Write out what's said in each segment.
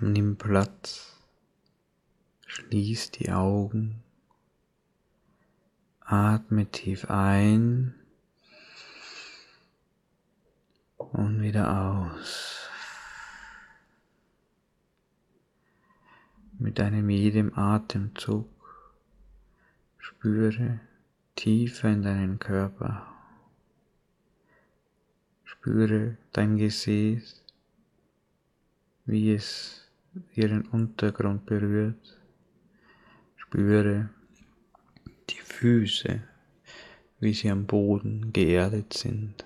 Nimm Platz, schließ die Augen, atme tief ein und wieder aus. Mit einem jedem Atemzug spüre tiefer in deinen Körper. Spüre dein Gesäß, wie es ihren Untergrund berührt. Spüre die Füße, wie sie am Boden geerdet sind.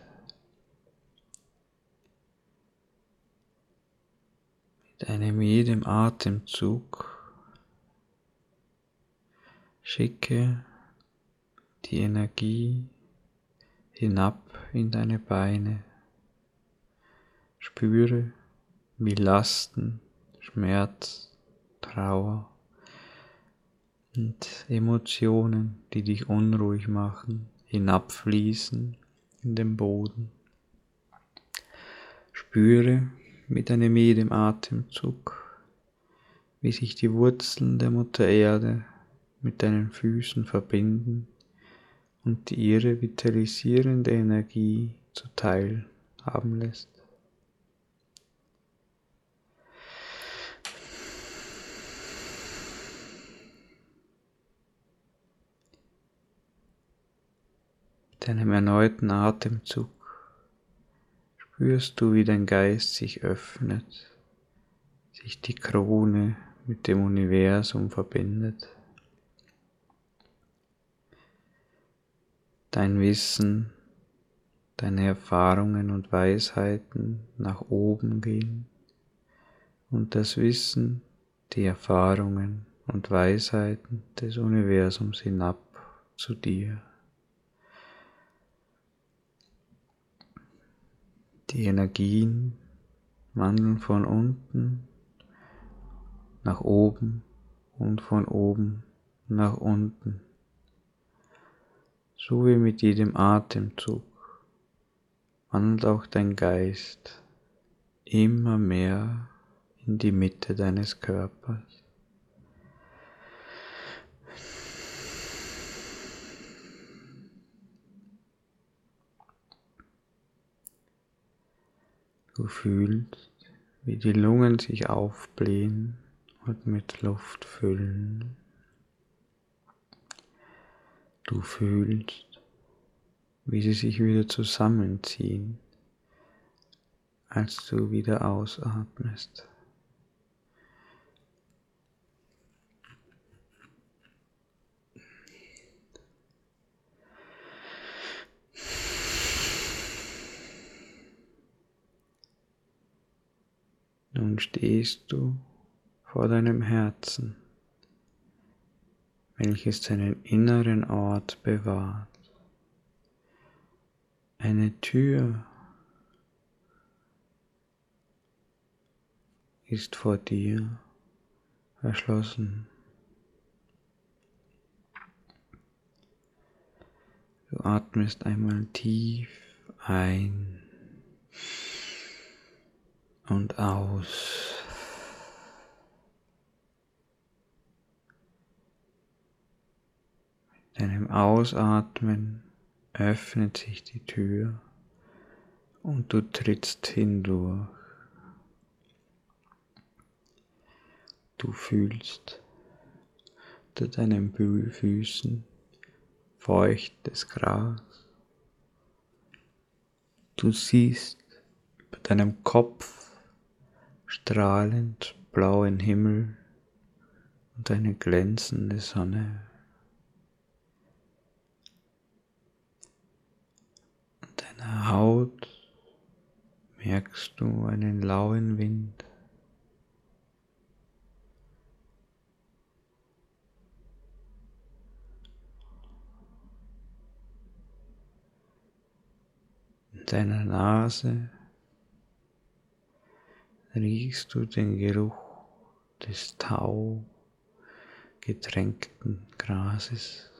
Mit einem jedem Atemzug schicke die Energie hinab in deine Beine. Spüre, wie Lasten, Schmerz, Trauer und Emotionen, die dich unruhig machen, hinabfließen in den Boden. Spüre mit einem jedem Atemzug, wie sich die Wurzeln der Mutter Erde mit deinen Füßen verbinden und ihre vitalisierende Energie zuteil haben lässt. Mit einem erneuten Atemzug spürst du, wie dein Geist sich öffnet, sich die Krone mit dem Universum verbindet. Dein Wissen, deine Erfahrungen und Weisheiten nach oben gehen und das Wissen, die Erfahrungen und Weisheiten des Universums hinab zu dir. Die Energien wandeln von unten nach oben und von oben nach unten so wie mit jedem Atemzug wandelt auch dein Geist immer mehr in die Mitte deines Körpers. Du fühlst, wie die Lungen sich aufblähen und mit Luft füllen. Du fühlst, wie sie sich wieder zusammenziehen, als du wieder ausatmest. Nun stehst du vor deinem Herzen welches seinen inneren Ort bewahrt. Eine Tür ist vor dir verschlossen. Du atmest einmal tief ein und aus. deinem Ausatmen öffnet sich die Tür und du trittst hindurch. Du fühlst unter deinen Füßen feuchtes Gras. Du siehst über deinem Kopf strahlend blauen Himmel und eine glänzende Sonne. deiner Haut merkst du einen lauen Wind. In deiner Nase riechst du den Geruch des Tau getränkten Grases.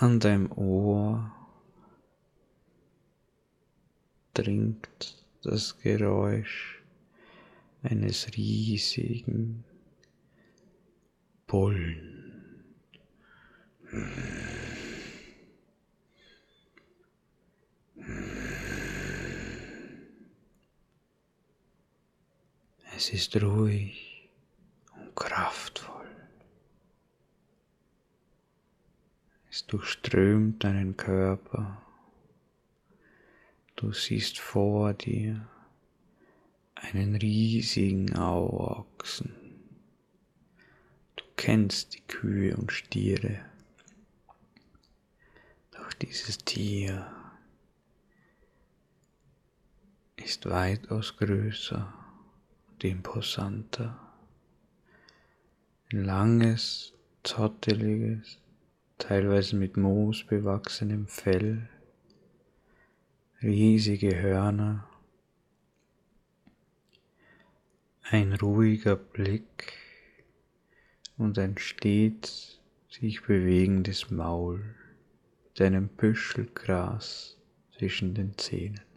an deinem Ohr durchdringt das Geräusch eines riesigen Bullen. Es ist ruhig und kraftvoll. Es durchströmt deinen Körper. Du siehst vor dir einen riesigen Auochsen. Du kennst die Kühe und Stiere. Doch dieses Tier ist weitaus größer und imposanter. Ein langes, zotteliges, teilweise mit Moos bewachsenem Fell, riesige Hörner, ein ruhiger Blick und ein stets sich bewegendes Maul mit einem Büschel Gras zwischen den Zähnen.